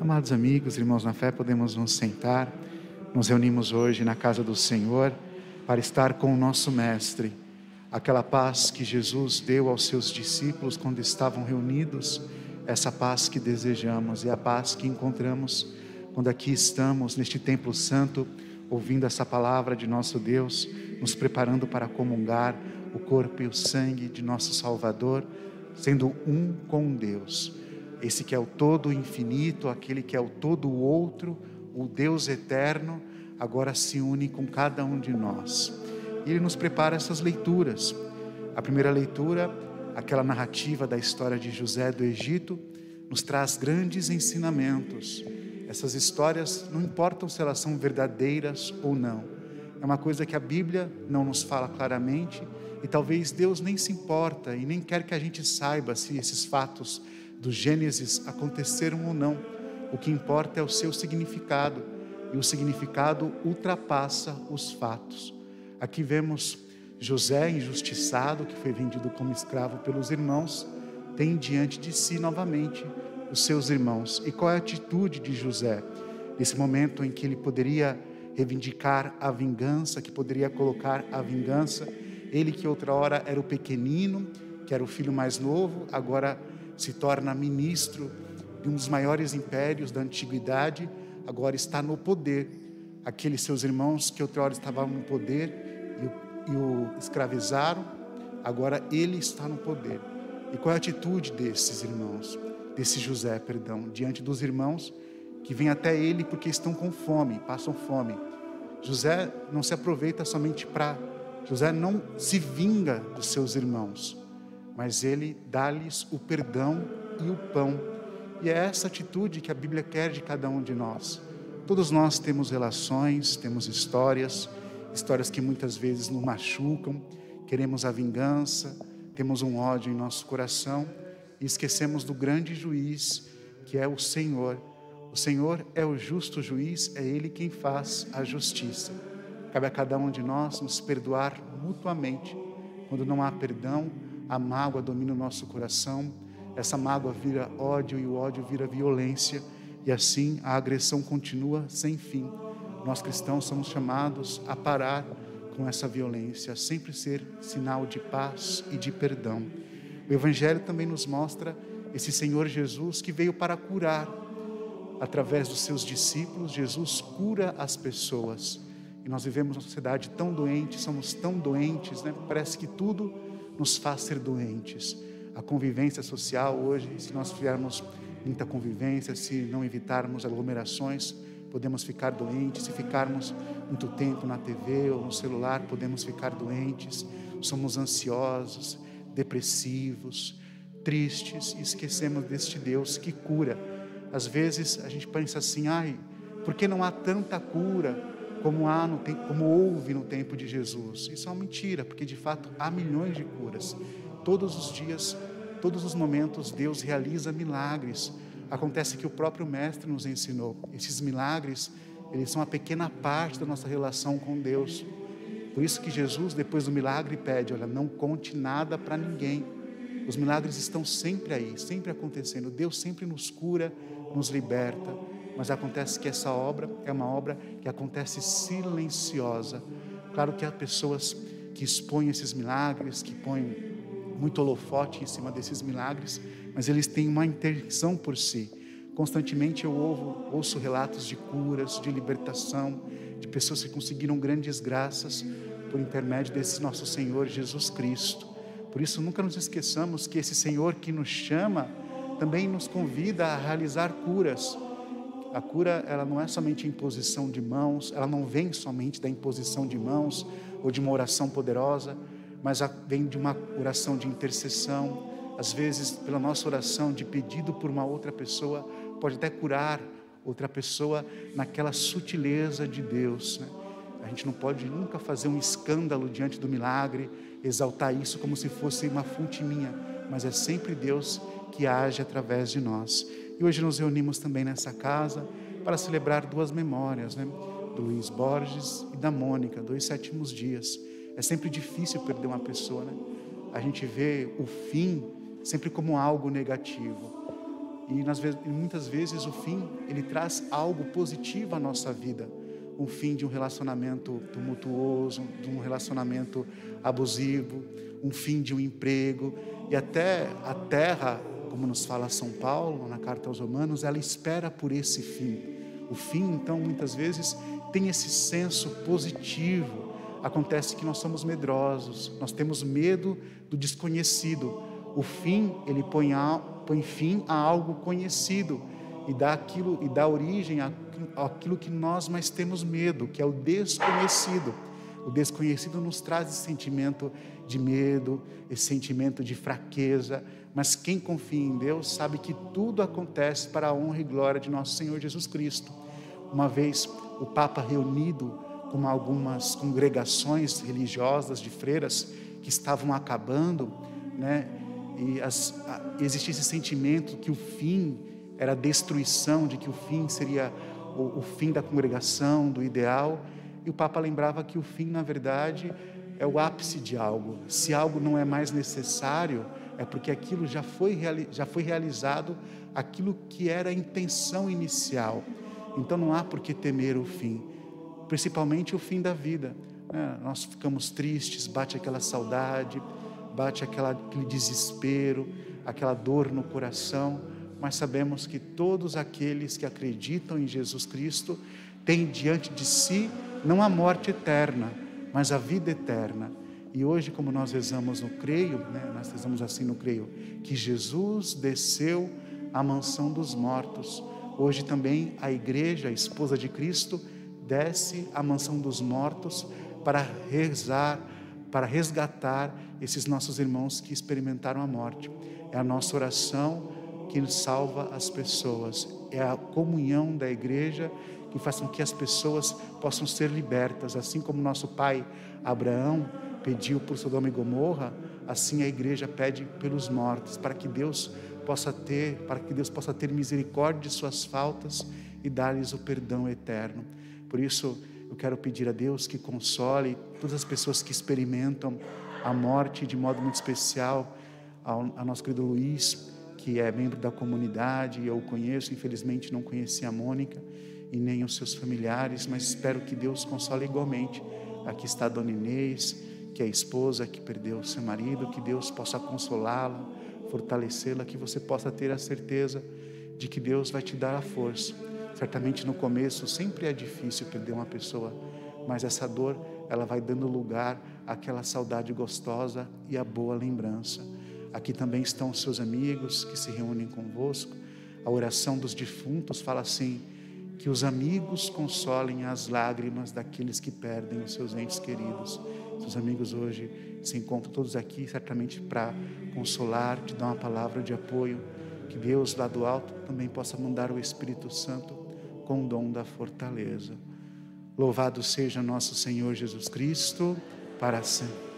Amados amigos, irmãos na fé, podemos nos sentar. Nos reunimos hoje na casa do Senhor para estar com o nosso Mestre. Aquela paz que Jesus deu aos seus discípulos quando estavam reunidos, essa paz que desejamos e a paz que encontramos quando aqui estamos neste templo santo, ouvindo essa palavra de nosso Deus, nos preparando para comungar o corpo e o sangue de nosso Salvador, sendo um com Deus esse que é o todo infinito, aquele que é o todo outro, o Deus eterno, agora se une com cada um de nós. E ele nos prepara essas leituras. A primeira leitura, aquela narrativa da história de José do Egito, nos traz grandes ensinamentos. Essas histórias não importam se elas são verdadeiras ou não. É uma coisa que a Bíblia não nos fala claramente e talvez Deus nem se importa e nem quer que a gente saiba se esses fatos do Gênesis aconteceram ou não. O que importa é o seu significado, e o significado ultrapassa os fatos. Aqui vemos José injustiçado, que foi vendido como escravo pelos irmãos, tem diante de si novamente os seus irmãos. E qual é a atitude de José? Nesse momento em que ele poderia reivindicar a vingança, que poderia colocar a vingança, ele que outra hora era o pequenino, que era o filho mais novo, agora se torna ministro de um dos maiores impérios da antiguidade, agora está no poder. Aqueles seus irmãos que outrora estavam no poder e o, e o escravizaram, agora ele está no poder. E qual é a atitude desses irmãos, desse José, perdão, diante dos irmãos que vêm até ele porque estão com fome, passam fome? José não se aproveita somente para. José não se vinga dos seus irmãos mas ele dá-lhes o perdão e o pão. E é essa atitude que a Bíblia quer de cada um de nós. Todos nós temos relações, temos histórias, histórias que muitas vezes nos machucam, queremos a vingança, temos um ódio em nosso coração e esquecemos do grande juiz que é o Senhor. O Senhor é o justo juiz, é Ele quem faz a justiça. Cabe a cada um de nós nos perdoar mutuamente. Quando não há perdão, a mágoa domina o nosso coração, essa mágoa vira ódio e o ódio vira violência, e assim a agressão continua sem fim. Nós cristãos somos chamados a parar com essa violência, a sempre ser sinal de paz e de perdão. O Evangelho também nos mostra esse Senhor Jesus que veio para curar. Através dos seus discípulos, Jesus cura as pessoas. E nós vivemos uma sociedade tão doente, somos tão doentes, né? parece que tudo nos faz ser doentes. A convivência social hoje, se nós tivermos muita convivência, se não evitarmos aglomerações, podemos ficar doentes. Se ficarmos muito tempo na TV ou no celular, podemos ficar doentes. Somos ansiosos, depressivos, tristes e esquecemos deste Deus que cura. Às vezes a gente pensa assim, ai, por que não há tanta cura? Como há no como houve no tempo de Jesus. Isso é uma mentira, porque de fato há milhões de curas. Todos os dias, todos os momentos, Deus realiza milagres. Acontece que o próprio mestre nos ensinou. Esses milagres, eles são uma pequena parte da nossa relação com Deus. Por isso que Jesus, depois do milagre, pede: olha, não conte nada para ninguém. Os milagres estão sempre aí, sempre acontecendo. Deus sempre nos cura, nos liberta mas acontece que essa obra é uma obra que acontece silenciosa. Claro que há pessoas que expõem esses milagres, que põem muito holofote em cima desses milagres, mas eles têm uma intenção por si. Constantemente eu ouvo, ouço relatos de curas, de libertação, de pessoas que conseguiram grandes graças por intermédio desse nosso Senhor Jesus Cristo. Por isso, nunca nos esqueçamos que esse Senhor que nos chama também nos convida a realizar curas a cura, ela não é somente imposição de mãos, ela não vem somente da imposição de mãos ou de uma oração poderosa, mas vem de uma oração de intercessão. Às vezes, pela nossa oração de pedido por uma outra pessoa, pode até curar outra pessoa naquela sutileza de Deus. Né? A gente não pode nunca fazer um escândalo diante do milagre, exaltar isso como se fosse uma fonte minha, mas é sempre Deus que age através de nós. E hoje nos reunimos também nessa casa para celebrar duas memórias, né? Do Luiz Borges e da Mônica, dois sétimos dias. É sempre difícil perder uma pessoa, né? A gente vê o fim sempre como algo negativo. E nas, muitas vezes o fim, ele traz algo positivo à nossa vida. Um fim de um relacionamento tumultuoso, de um relacionamento abusivo, um fim de um emprego. E até a terra, como nos fala São Paulo na carta aos Romanos, ela espera por esse fim. O fim, então, muitas vezes tem esse senso positivo. Acontece que nós somos medrosos, nós temos medo do desconhecido. O fim, ele põe, a, põe fim a algo conhecido e dá aquilo e dá origem àquilo que nós mais temos medo, que é o desconhecido. O desconhecido nos traz esse sentimento de medo, esse sentimento de fraqueza, mas quem confia em Deus sabe que tudo acontece para a honra e glória de nosso Senhor Jesus Cristo. Uma vez o Papa reunido com algumas congregações religiosas de freiras que estavam acabando, né? E as, a, existia esse sentimento que o fim era a destruição, de que o fim seria o, o fim da congregação, do ideal. E o Papa lembrava que o fim, na verdade, é o ápice de algo. Se algo não é mais necessário, é porque aquilo já foi, já foi realizado, aquilo que era a intenção inicial. Então não há por que temer o fim, principalmente o fim da vida. Né? Nós ficamos tristes, bate aquela saudade, bate aquela, aquele desespero, aquela dor no coração, mas sabemos que todos aqueles que acreditam em Jesus Cristo têm diante de si não a morte eterna, mas a vida eterna. E hoje, como nós rezamos no creio, né, nós rezamos assim no creio, que Jesus desceu à mansão dos mortos Hoje também a igreja, a esposa de Cristo, desce à mansão dos mortos para rezar, para resgatar esses nossos irmãos que experimentaram a morte. É a nossa oração que salva as pessoas, é a comunhão da igreja que faz com que as pessoas possam ser libertas, assim como nosso pai Abraão pediu por Sodoma e Gomorra, assim a igreja pede pelos mortos, para que Deus possa ter, para que Deus possa ter misericórdia de suas faltas e dar-lhes o perdão eterno. Por isso, eu quero pedir a Deus que console todas as pessoas que experimentam a morte de modo muito especial, ao, ao nosso querido Luiz, que é membro da comunidade, eu o conheço, infelizmente não conheci a Mônica e nem os seus familiares, mas espero que Deus console igualmente. Aqui está a Dona Inês, que é a esposa que perdeu seu marido, que Deus possa consolá-la, fortalecê-la, que você possa ter a certeza de que Deus vai te dar a força. Certamente no começo sempre é difícil perder uma pessoa, mas essa dor ela vai dando lugar àquela saudade gostosa e à boa lembrança. Aqui também estão os seus amigos que se reúnem convosco. A oração dos defuntos fala assim: que os amigos consolem as lágrimas daqueles que perdem os seus entes queridos. Seus amigos hoje se encontram todos aqui, certamente para consolar, te dar uma palavra de apoio. Que Deus lá do alto também possa mandar o Espírito Santo com o dom da fortaleza. Louvado seja nosso Senhor Jesus Cristo, para sempre.